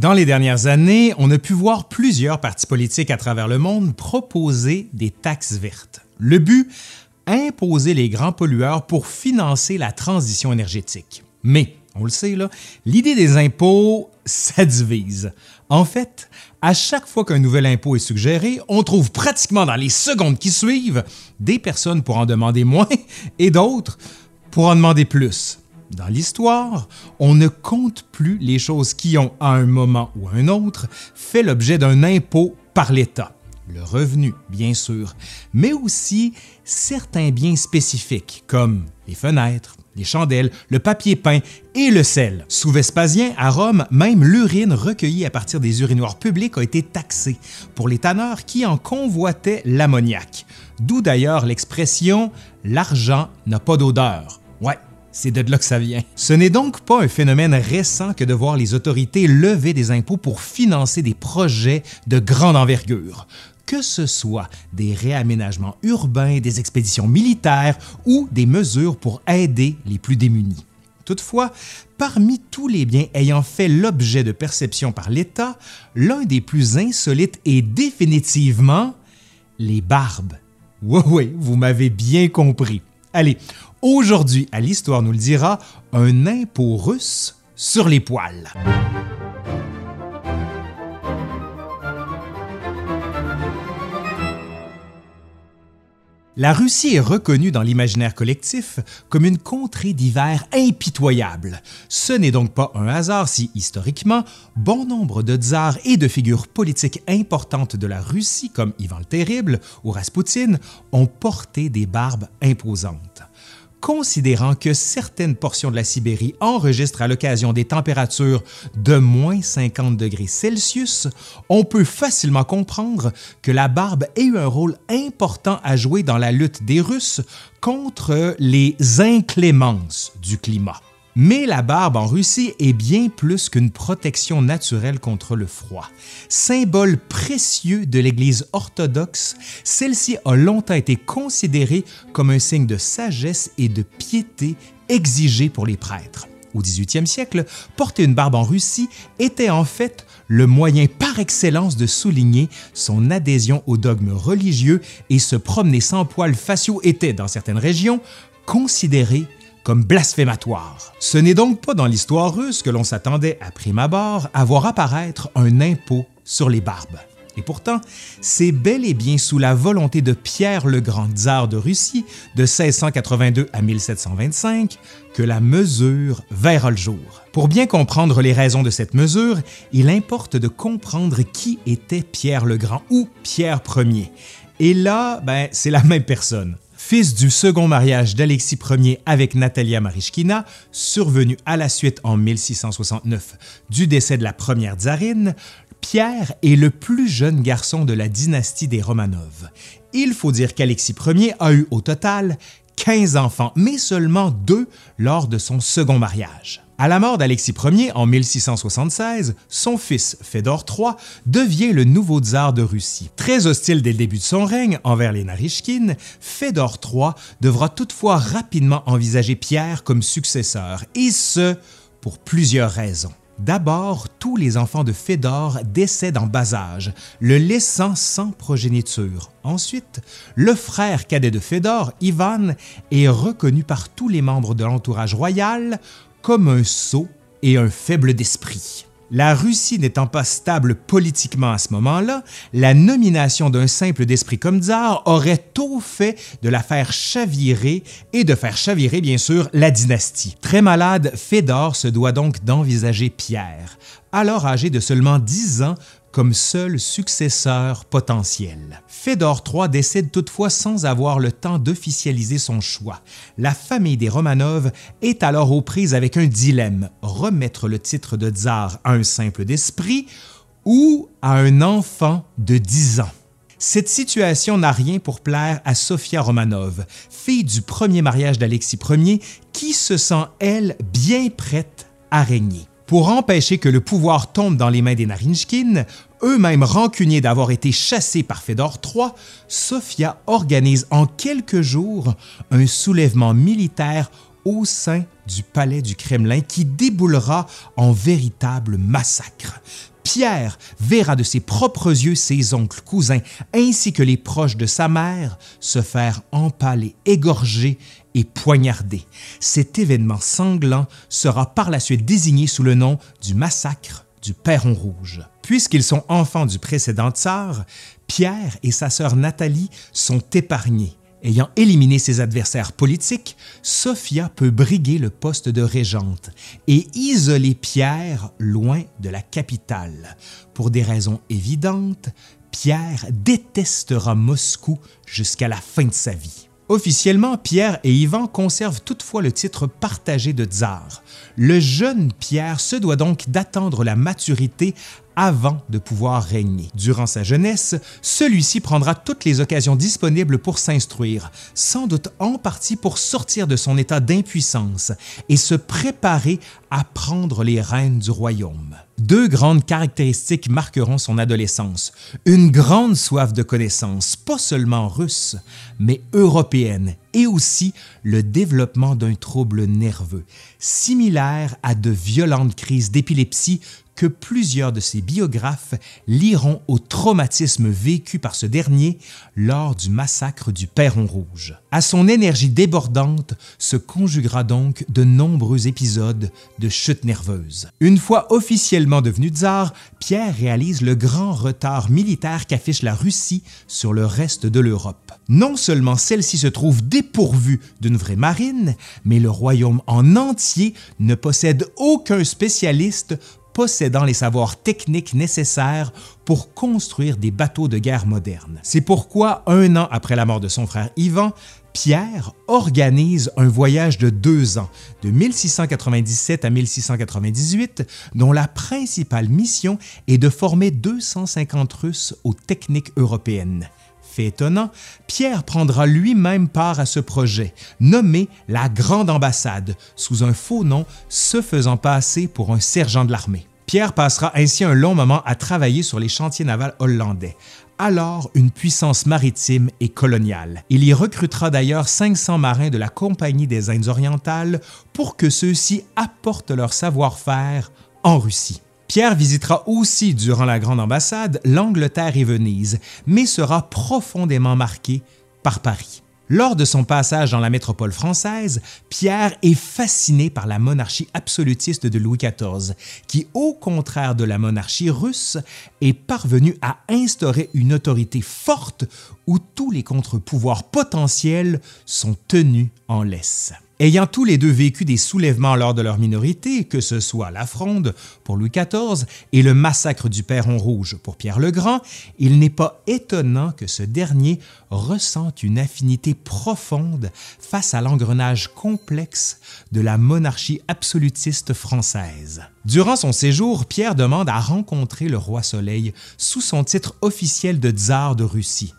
Dans les dernières années, on a pu voir plusieurs partis politiques à travers le monde proposer des taxes vertes. Le but Imposer les grands pollueurs pour financer la transition énergétique. Mais, on le sait, l'idée des impôts, ça divise. En fait, à chaque fois qu'un nouvel impôt est suggéré, on trouve pratiquement dans les secondes qui suivent des personnes pour en demander moins et d'autres pour en demander plus. Dans l'histoire, on ne compte plus les choses qui ont, à un moment ou à un autre, fait l'objet d'un impôt par l'État. Le revenu, bien sûr, mais aussi certains biens spécifiques comme les fenêtres, les chandelles, le papier peint et le sel. Sous Vespasien, à Rome, même l'urine recueillie à partir des urinoirs publics a été taxée pour les tanneurs qui en convoitaient l'ammoniac. D'où d'ailleurs l'expression l'argent n'a pas d'odeur. C'est de là que ça vient. Ce n'est donc pas un phénomène récent que de voir les autorités lever des impôts pour financer des projets de grande envergure que ce soit des réaménagements urbains, des expéditions militaires ou des mesures pour aider les plus démunis. Toutefois, parmi tous les biens ayant fait l'objet de perception par l'État, l'un des plus insolites est définitivement les barbes. Oui, oui, vous m'avez bien compris. Allez, aujourd'hui, à l'Histoire nous le dira, un impôt russe sur les poils. La Russie est reconnue dans l'imaginaire collectif comme une contrée d'hiver impitoyable. Ce n'est donc pas un hasard si, historiquement, bon nombre de tsars et de figures politiques importantes de la Russie, comme Ivan le Terrible ou Raspoutine, ont porté des barbes imposantes considérant que certaines portions de la Sibérie enregistrent à l'occasion des températures de moins 50 degrés Celsius, on peut facilement comprendre que la barbe ait eu un rôle important à jouer dans la lutte des Russes contre les inclémences du climat. Mais la barbe en Russie est bien plus qu'une protection naturelle contre le froid. Symbole précieux de l'Église orthodoxe, celle-ci a longtemps été considérée comme un signe de sagesse et de piété exigé pour les prêtres. Au 18e siècle, porter une barbe en Russie était en fait le moyen par excellence de souligner son adhésion au dogme religieux et se promener sans poils faciaux était, dans certaines régions, considéré comme blasphématoire. Ce n'est donc pas dans l'histoire russe que l'on s'attendait à prime abord à voir apparaître un impôt sur les barbes. Et pourtant, c'est bel et bien sous la volonté de Pierre le Grand tsar de Russie de 1682 à 1725 que la mesure verra le jour. Pour bien comprendre les raisons de cette mesure, il importe de comprendre qui était Pierre le Grand ou Pierre Ier. Et là, ben, c'est la même personne fils du second mariage d'Alexis Ier avec Natalia Marishkina, survenu à la suite en 1669 du décès de la première tsarine, Pierre est le plus jeune garçon de la dynastie des Romanov. Il faut dire qu'Alexis Ier a eu au total 15 enfants, mais seulement deux lors de son second mariage. À la mort d'Alexis Ier en 1676, son fils Fédor III devient le nouveau tsar de Russie. Très hostile dès le début de son règne envers les Narishkines, Fédor III devra toutefois rapidement envisager Pierre comme successeur, et ce, pour plusieurs raisons. D'abord, tous les enfants de Fédor décèdent en bas âge, le laissant sans progéniture. Ensuite, le frère cadet de Fédor, Ivan, est reconnu par tous les membres de l'entourage royal comme un sot et un faible d'esprit. La Russie n'étant pas stable politiquement à ce moment-là, la nomination d'un simple d'esprit comme tsar aurait tôt fait de la faire chavirer et de faire chavirer bien sûr la dynastie. Très malade, Fédor se doit donc d'envisager Pierre, alors âgé de seulement 10 ans, comme seul successeur potentiel. Fédor III décède toutefois sans avoir le temps d'officialiser son choix. La famille des Romanov est alors aux prises avec un dilemme, remettre le titre de tsar à un simple d'esprit ou à un enfant de 10 ans? Cette situation n'a rien pour plaire à Sofia Romanov, fille du premier mariage d'Alexis Ier, qui se sent, elle, bien prête à régner. Pour empêcher que le pouvoir tombe dans les mains des Narinjkin, eux-mêmes rancuniers d'avoir été chassés par Fédor III, Sofia organise en quelques jours un soulèvement militaire au sein du palais du Kremlin qui déboulera en véritable massacre. Pierre verra de ses propres yeux ses oncles, cousins, ainsi que les proches de sa mère se faire empaler, égorger et poignarder. Cet événement sanglant sera par la suite désigné sous le nom du massacre du Perron Rouge. Puisqu'ils sont enfants du précédent tsar, Pierre et sa sœur Nathalie sont épargnés. Ayant éliminé ses adversaires politiques, Sophia peut briguer le poste de régente et isoler Pierre loin de la capitale. Pour des raisons évidentes, Pierre détestera Moscou jusqu'à la fin de sa vie. Officiellement, Pierre et Ivan conservent toutefois le titre partagé de tsar. Le jeune Pierre se doit donc d'attendre la maturité avant de pouvoir régner. Durant sa jeunesse, celui-ci prendra toutes les occasions disponibles pour s'instruire, sans doute en partie pour sortir de son état d'impuissance et se préparer à prendre les rênes du royaume. Deux grandes caractéristiques marqueront son adolescence. Une grande soif de connaissances, pas seulement russe, mais européenne, et aussi le développement d'un trouble nerveux, similaire à de violentes crises d'épilepsie que plusieurs de ses biographes liront au traumatisme vécu par ce dernier lors du massacre du Perron Rouge. À son énergie débordante se conjuguera donc de nombreux épisodes de chute nerveuse. Une fois officiellement devenu tsar, Pierre réalise le grand retard militaire qu'affiche la Russie sur le reste de l'Europe. Non seulement celle-ci se trouve dépourvue d'une vraie marine, mais le royaume en entier ne possède aucun spécialiste possédant les savoirs techniques nécessaires pour construire des bateaux de guerre modernes. C'est pourquoi, un an après la mort de son frère Ivan, Pierre organise un voyage de deux ans, de 1697 à 1698, dont la principale mission est de former 250 Russes aux techniques européennes. Fait étonnant, Pierre prendra lui-même part à ce projet, nommé la Grande Ambassade, sous un faux nom se faisant passer pour un sergent de l'armée. Pierre passera ainsi un long moment à travailler sur les chantiers navals hollandais, alors une puissance maritime et coloniale. Il y recrutera d'ailleurs 500 marins de la Compagnie des Indes orientales pour que ceux-ci apportent leur savoir-faire en Russie. Pierre visitera aussi durant la Grande Ambassade l'Angleterre et Venise, mais sera profondément marqué par Paris. Lors de son passage dans la métropole française, Pierre est fasciné par la monarchie absolutiste de Louis XIV, qui, au contraire de la monarchie russe, est parvenue à instaurer une autorité forte où tous les contre-pouvoirs potentiels sont tenus en laisse. Ayant tous les deux vécu des soulèvements lors de leur minorité, que ce soit la Fronde pour Louis XIV et le massacre du Perron Rouge pour Pierre le Grand, il n'est pas étonnant que ce dernier ressente une affinité profonde face à l'engrenage complexe de la monarchie absolutiste française. Durant son séjour, Pierre demande à rencontrer le roi Soleil sous son titre officiel de tsar de Russie.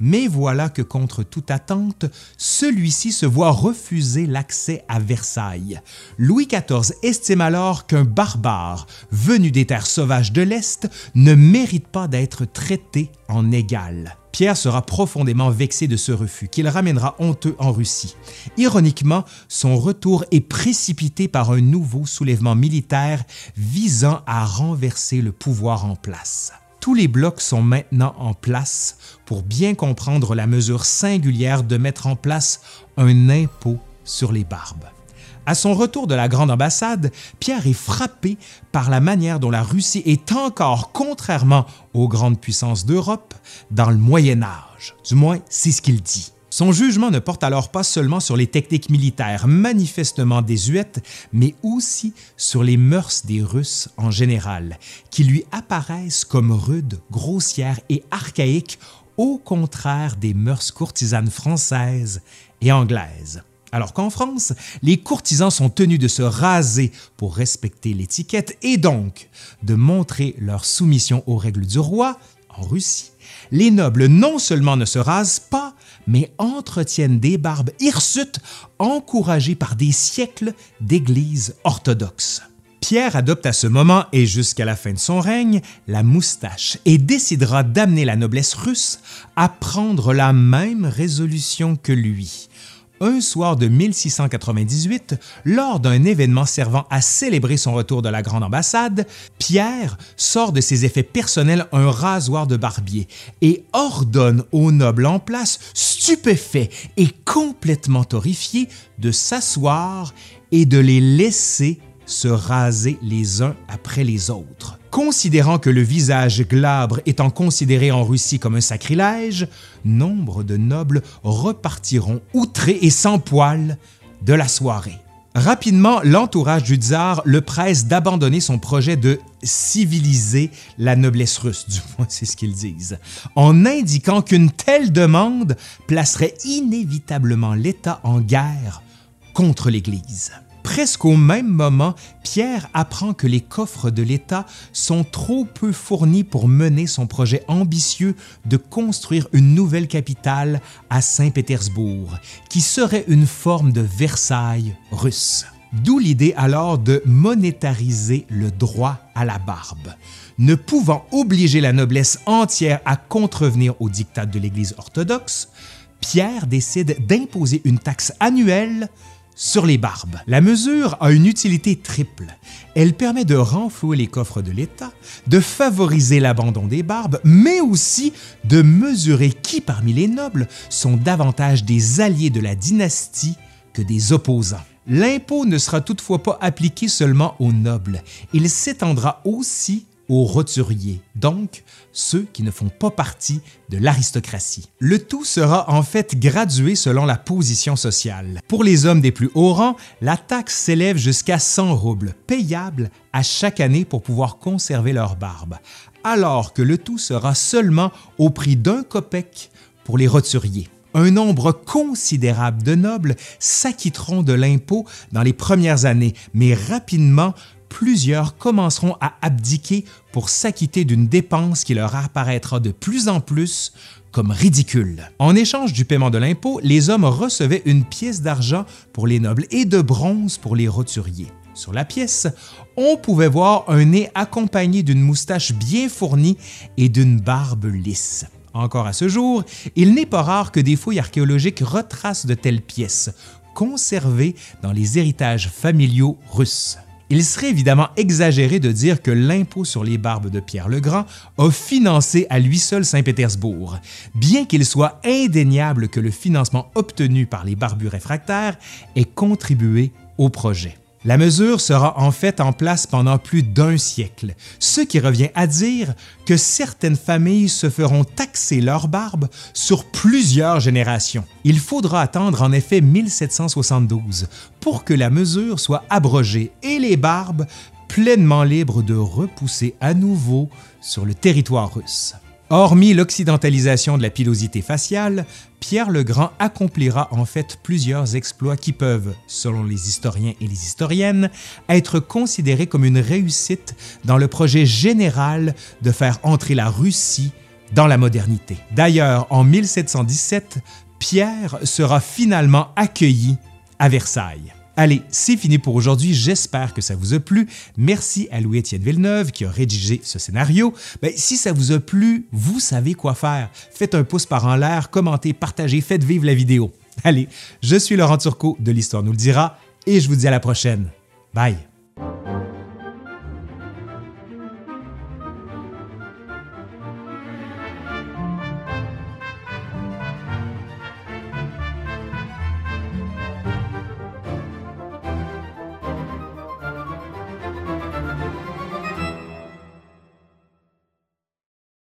Mais voilà que contre toute attente, celui-ci se voit refuser l'accès à Versailles. Louis XIV estime alors qu'un barbare venu des terres sauvages de l'Est ne mérite pas d'être traité en égal. Pierre sera profondément vexé de ce refus qu'il ramènera honteux en Russie. Ironiquement, son retour est précipité par un nouveau soulèvement militaire visant à renverser le pouvoir en place. Tous les blocs sont maintenant en place pour bien comprendre la mesure singulière de mettre en place un impôt sur les barbes. À son retour de la Grande Ambassade, Pierre est frappé par la manière dont la Russie est encore, contrairement aux grandes puissances d'Europe, dans le Moyen Âge. Du moins, c'est ce qu'il dit. Son jugement ne porte alors pas seulement sur les techniques militaires manifestement désuètes, mais aussi sur les mœurs des Russes en général, qui lui apparaissent comme rudes, grossières et archaïques, au contraire des mœurs courtisanes françaises et anglaises. Alors qu'en France, les courtisans sont tenus de se raser pour respecter l'étiquette et donc de montrer leur soumission aux règles du roi, en Russie, les nobles non seulement ne se rasent pas, mais entretiennent des barbes hirsutes encouragées par des siècles d'églises orthodoxes. Pierre adopte à ce moment et jusqu'à la fin de son règne la moustache et décidera d'amener la noblesse russe à prendre la même résolution que lui. Un soir de 1698, lors d'un événement servant à célébrer son retour de la grande ambassade, Pierre sort de ses effets personnels un rasoir de barbier et ordonne aux nobles en place, stupéfaits et complètement horrifiés, de s'asseoir et de les laisser se raser les uns après les autres. Considérant que le visage glabre étant considéré en Russie comme un sacrilège, nombre de nobles repartiront outrés et sans poils de la soirée. Rapidement, l'entourage du tsar le presse d'abandonner son projet de civiliser la noblesse russe, du moins c'est ce qu'ils disent, en indiquant qu'une telle demande placerait inévitablement l'État en guerre contre l'Église. Presque au même moment, Pierre apprend que les coffres de l'État sont trop peu fournis pour mener son projet ambitieux de construire une nouvelle capitale à Saint-Pétersbourg, qui serait une forme de Versailles russe. D'où l'idée alors de monétariser le droit à la barbe. Ne pouvant obliger la noblesse entière à contrevenir aux dictats de l'Église orthodoxe, Pierre décide d'imposer une taxe annuelle sur les barbes. La mesure a une utilité triple. Elle permet de renflouer les coffres de l'État, de favoriser l'abandon des barbes, mais aussi de mesurer qui parmi les nobles sont davantage des alliés de la dynastie que des opposants. L'impôt ne sera toutefois pas appliqué seulement aux nobles, il s'étendra aussi aux roturiers, donc ceux qui ne font pas partie de l'aristocratie. Le tout sera en fait gradué selon la position sociale. Pour les hommes des plus hauts rangs, la taxe s'élève jusqu'à 100 roubles, payables à chaque année pour pouvoir conserver leur barbe, alors que le tout sera seulement au prix d'un copec pour les roturiers un nombre considérable de nobles s'acquitteront de l'impôt dans les premières années, mais rapidement, plusieurs commenceront à abdiquer pour s'acquitter d'une dépense qui leur apparaîtra de plus en plus comme ridicule. En échange du paiement de l'impôt, les hommes recevaient une pièce d'argent pour les nobles et de bronze pour les roturiers. Sur la pièce, on pouvait voir un nez accompagné d'une moustache bien fournie et d'une barbe lisse. Encore à ce jour, il n'est pas rare que des fouilles archéologiques retracent de telles pièces, conservées dans les héritages familiaux russes. Il serait évidemment exagéré de dire que l'impôt sur les barbes de Pierre le Grand a financé à lui seul Saint-Pétersbourg, bien qu'il soit indéniable que le financement obtenu par les barbus réfractaires ait contribué au projet. La mesure sera en fait en place pendant plus d'un siècle, ce qui revient à dire que certaines familles se feront taxer leur barbe sur plusieurs générations. Il faudra attendre en effet 1772 pour que la mesure soit abrogée et les barbes pleinement libres de repousser à nouveau sur le territoire russe. Hormis l'occidentalisation de la pilosité faciale, Pierre le Grand accomplira en fait plusieurs exploits qui peuvent, selon les historiens et les historiennes, être considérés comme une réussite dans le projet général de faire entrer la Russie dans la modernité. D'ailleurs, en 1717, Pierre sera finalement accueilli à Versailles. Allez, c'est fini pour aujourd'hui. J'espère que ça vous a plu. Merci à Louis-Étienne Villeneuve qui a rédigé ce scénario. Ben, si ça vous a plu, vous savez quoi faire. Faites un pouce par en l'air, commentez, partagez, faites vivre la vidéo. Allez, je suis Laurent Turcot de l'Histoire nous le dira et je vous dis à la prochaine. Bye!